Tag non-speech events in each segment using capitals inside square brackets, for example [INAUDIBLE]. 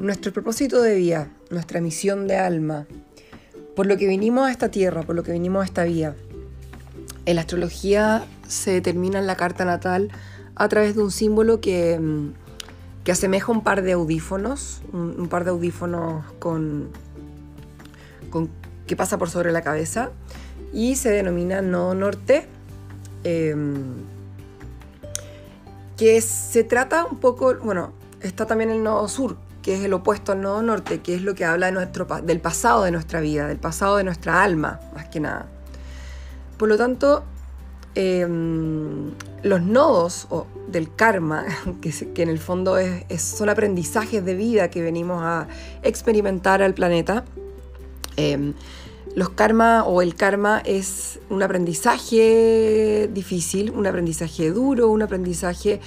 nuestro propósito de vida, nuestra misión de alma, por lo que vinimos a esta tierra, por lo que vinimos a esta vida. En la astrología se determina en la carta natal a través de un símbolo que, mm, que asemeja un par de audífonos, un, par de audífonos con, con, que pasa por sobre la cabeza y se denomina no norte, em, que se trata un poco, bueno, está también el nodo sur, que es el opuesto al nodo norte, que es lo que habla de nuestro, del pasado de nuestra vida, del pasado de nuestra alma, más que nada. Por lo tanto, em, los nodos del karma, [LAUGHS] que, que en el fondo son aprendizajes de vida que venimos a experimentar al planeta, em, los karma o el karma es un aprendizaje difícil, un aprendizaje duro, un aprendizaje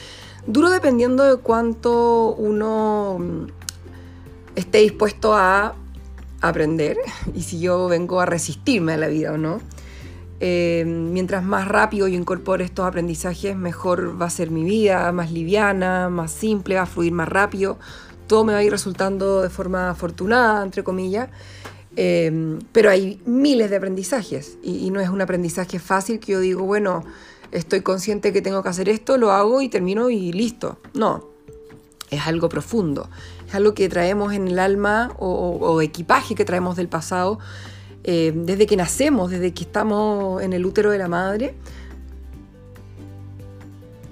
duro dependiendo de cuánto uno esté dispuesto a aprender y si yo vengo a resistirme a la vida o no. Eh, mientras más rápido yo incorpore estos aprendizajes, mejor va a ser mi vida, más liviana, más simple, va a fluir más rápido. Todo me va a ir resultando de forma afortunada, entre comillas. Eh, pero hay miles de aprendizajes y, no es un aprendizaje fácil que yo digo, bueno, estoy consciente que tengo que hacer esto, lo hago y termino y listo. No, es algo profundo, es algo que traemos en el alma o equipaje que traemos del pasado eh, desde que nacemos, desde que estamos en el útero de la madre,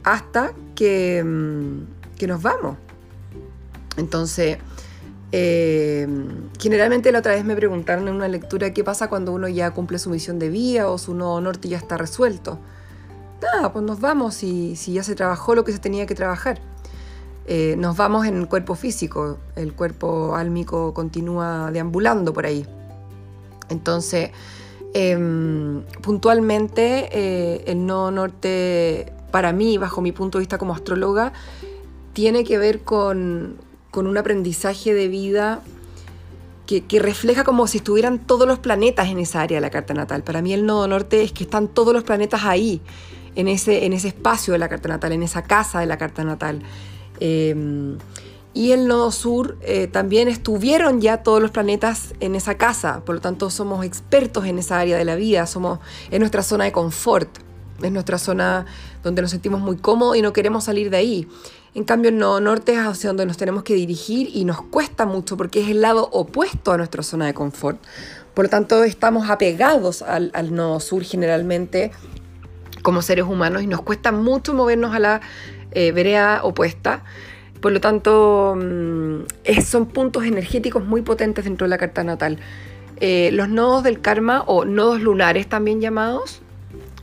hasta que, mm, que nos vamos. Entonces, eh, generalmente la otra vez me preguntaron en una lectura qué pasa cuando uno ya cumple su misión de vida o su nodo norte ya está resuelto. Nada, pues nos vamos si ya se trabajó lo que se tenía que trabajar. Eh, nos vamos en el cuerpo físico, el cuerpo álmico continúa deambulando por ahí. Entonces, em, puntualmente, eh, el no norte, para mí, bajo mi punto de vista como astróloga, tiene que ver con, un aprendizaje de vida que, refleja como si estuvieran todos los planetas en esa área de la carta natal. Para mí el nodo norte es que están todos los planetas ahí, en ese, en ese espacio de la carta natal, en esa casa de la carta natal. Em, y el nodo sur eh, también estuvieron ya todos los planetas en esa casa, por lo tanto somos expertos en esa área de la vida, somos en nuestra zona de confort, es nuestra zona donde nos sentimos muy cómodos y no queremos salir de ahí. En cambio, el nodo norte es hacia donde nos tenemos que dirigir y nos cuesta mucho porque es el lado opuesto a nuestra zona de confort. Por lo tanto, estamos apegados al, nodo sur generalmente como seres humanos y nos cuesta mucho movernos a la eh, vereda opuesta. Por lo tanto, mm, son puntos energéticos muy potentes dentro de la carta natal. Eh, los nodos del karma o nodos lunares también llamados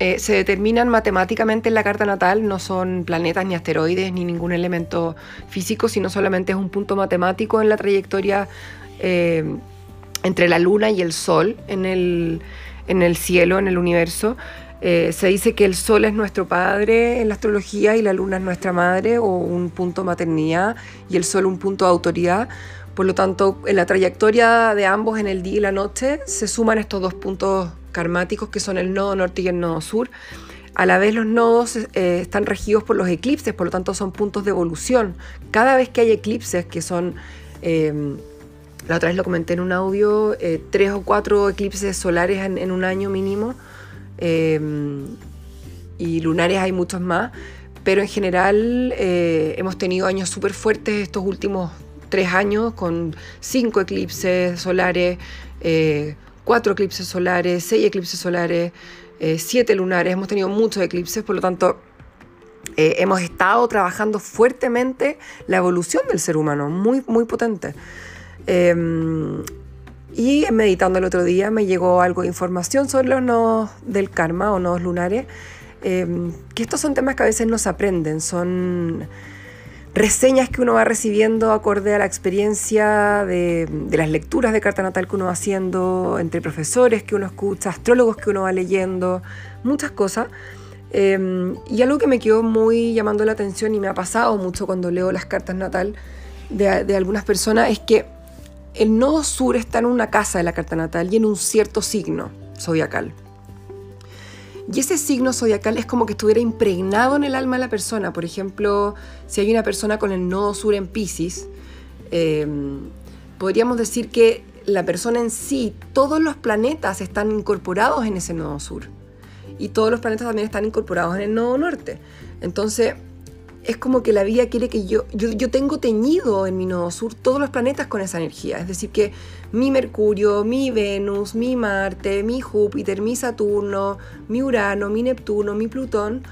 eh, se determinan matemáticamente en la carta natal, no son planetas ni asteroides ni ningún elemento físico, sino solamente es un punto matemático en la trayectoria eh, entre la luna y el sol en el, en el cielo, en el universo. Eh, se dice que el sol es nuestro padre en la astrología y la luna es nuestra madre o un punto maternidad y el sol un punto de autoridad. Por lo tanto, en la trayectoria de ambos en el día y la noche se suman estos dos puntos karmáticos que son el nodo norte y el nodo sur. A la vez los nodos eh, están regidos por los eclipses, por lo tanto son puntos de evolución. Cada vez que hay eclipses, que son, eh, la otra vez lo comenté en un audio, tres o cuatro eclipses solares en un año mínimo, Em, y lunares hay muchos más, pero en general eh, hemos tenido años súper fuertes estos últimos tres años con cinco eclipses solares, eh, cuatro eclipses solares, seis eclipses solares, eh, siete lunares, hemos tenido muchos eclipses, por lo tanto hemos estado trabajando fuertemente la evolución del ser humano, muy, muy potente. Em, y meditando el otro día me llegó algo de información sobre los nodos del karma o nodos lunares, em, que estos son temas que a veces no se aprenden, son reseñas que uno va recibiendo acorde a la experiencia de, las lecturas de carta natal que uno va haciendo, entre profesores que uno escucha, astrólogos que uno va leyendo, muchas cosas. Em, y algo que me quedó muy llamando la atención y me ha pasado mucho cuando leo las cartas natal de, de algunas personas es que el nodo sur está en una casa de la carta natal y en un cierto signo zodiacal. Y ese signo zodiacal es como que estuviera impregnado en el alma de la persona. Por ejemplo, si hay una persona con el nodo sur en Pisces, Em, podríamos decir que la persona en sí, todos los planetas están incorporados en ese nodo sur. Y todos los planetas también están incorporados en el nodo norte. Entonces, es como que la vida quiere que yo, yo, tengo teñido en mi nodo sur todos los planetas con esa energía. Es decir, que mi Mercurio, mi Venus, mi Marte, mi Júpiter, mi Saturno, mi Urano, mi Neptuno, mi Plutón,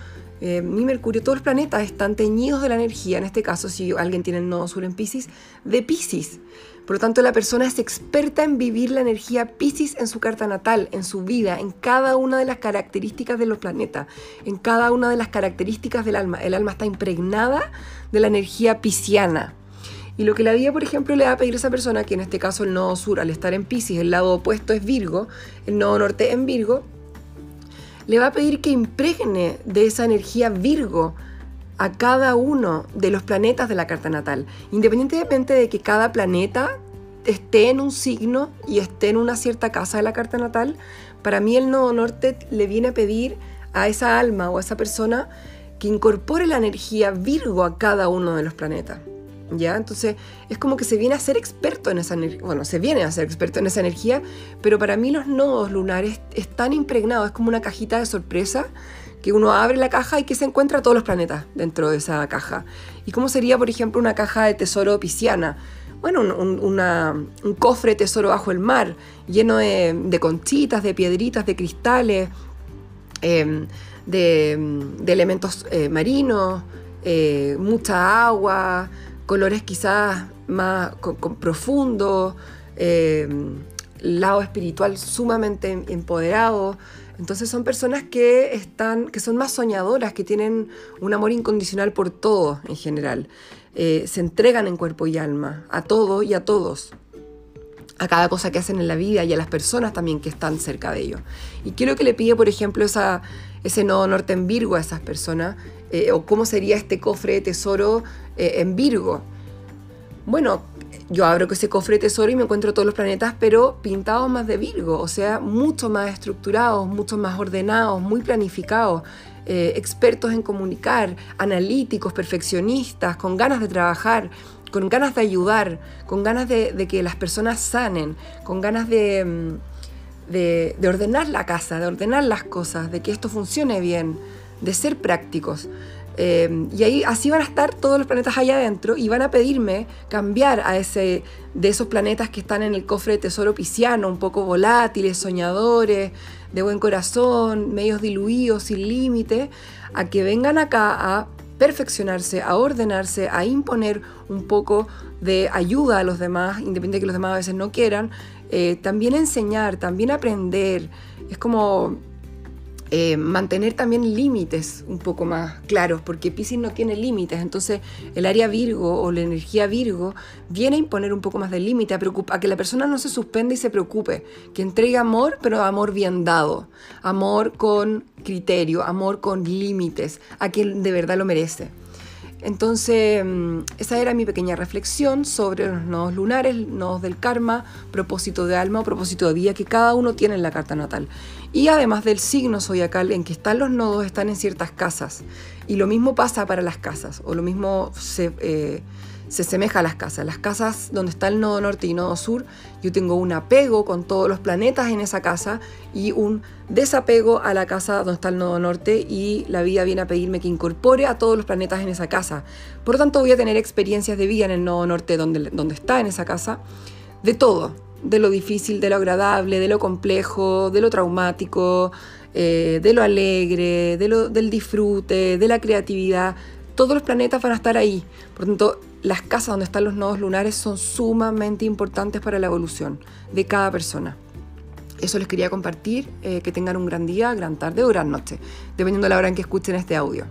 eh, mi Mercurio, todos los planetas están teñidos de la energía, en este caso si alguien tiene el nodo sur en Pisces, de Pisces. Por lo tanto, la persona es experta en vivir la energía Pisces en su carta natal, en su vida, en cada una de las características de los planetas, en cada una de las características del alma. El alma está impregnada de la energía pisciana. Y lo que la vida, por ejemplo, le va a pedir a esa persona, que en este caso el nodo sur, al estar en Pisces, el lado opuesto es Virgo, el nodo norte en Virgo, le va a pedir que impregne de esa energía Virgo a cada uno de los planetas de la carta natal, independientemente de que cada planeta esté en un signo y esté en una cierta casa de la carta natal, para mí el nodo norte le viene a pedir a esa alma o a esa persona que incorpore la energía Virgo a cada uno de los planetas. ¿Ya? Entonces es como que se viene a ser experto en esa energía, bueno, se viene a ser experto en esa energía, pero para mí los nodos lunares están impregnados, es como una cajita de sorpresa que uno abre la caja y que se encuentra todos los planetas dentro de esa caja. ¿Y cómo sería, por ejemplo, una caja de tesoro pisciana? Bueno, un, cofre de tesoro bajo el mar, lleno de, conchitas, de piedritas, de cristales, em, de, elementos eh, marinos, eh, mucha agua, colores quizás más profundos, em, lado espiritual sumamente empoderado. Entonces son personas que están, que son más soñadoras, que tienen un amor incondicional por todo en general. Eh, se entregan en cuerpo y alma, a todo y a todos, a cada cosa que hacen en la vida y a las personas también que están cerca de ellos. Y quiero que le pide, por ejemplo, esa, ese nodo norte en Virgo a esas personas, eh, o cómo sería este cofre de tesoro eh, en Virgo. Bueno, yo abro ese cofre de tesoro y me encuentro todos los planetas, pero pintados más de Virgo, o sea, mucho más estructurados, mucho más ordenados, muy planificados, eh, expertos en comunicar, analíticos, perfeccionistas, con ganas de trabajar, con ganas de ayudar, con ganas de, que las personas sanen, con ganas de, mm, de ordenar la casa, de ordenar las cosas, de que esto funcione bien, de ser prácticos. Eh, y ahí así van a estar todos los planetas allá adentro y van a pedirme cambiar a ese de esos planetas que están en el cofre de tesoro pisciano, un poco volátiles, soñadores, de buen corazón, medios diluidos, sin límite, a que vengan acá a perfeccionarse, a ordenarse, a imponer un poco de ayuda a los demás, independientemente de que los demás a veces no quieran, eh, también enseñar, también aprender. Es como eh, mantener también límites un poco más claros, porque Pisces no tiene límites, entonces el área Virgo o la energía Virgo viene a imponer un poco más de límite, a, a, que la persona no se suspenda y se preocupe, que entregue amor, pero amor bien dado, amor con criterio, amor con límites, a quien de verdad lo merece. Entonces, mm, esa era mi pequeña reflexión sobre los nodos lunares, nodos del karma, propósito de alma o propósito de vida que cada uno tiene en la carta natal. Y además del signo zodiacal en que están los nodos, están en ciertas casas. Y lo mismo pasa para las casas, o lo mismo se, eh, se asemeja a las casas. Las casas donde está el nodo norte y nodo sur, yo tengo un apego con todos los planetas en esa casa y un desapego a la casa donde está el nodo norte y la vida viene a pedirme que incorpore a todos los planetas en esa casa. Por lo tanto, voy a tener experiencias de vida en el nodo norte donde, donde está en esa casa, de todo, de lo difícil, de lo agradable, de lo complejo, de lo traumático, eh, de lo alegre, de lo, del disfrute, de la creatividad. Todos los planetas van a estar ahí. Por tanto, las casas donde están los nodos lunares son sumamente importantes para la evolución de cada persona. Eso les quería compartir, eh, que tengan un gran día, gran tarde o gran noche, dependiendo de la hora en que escuchen este audio.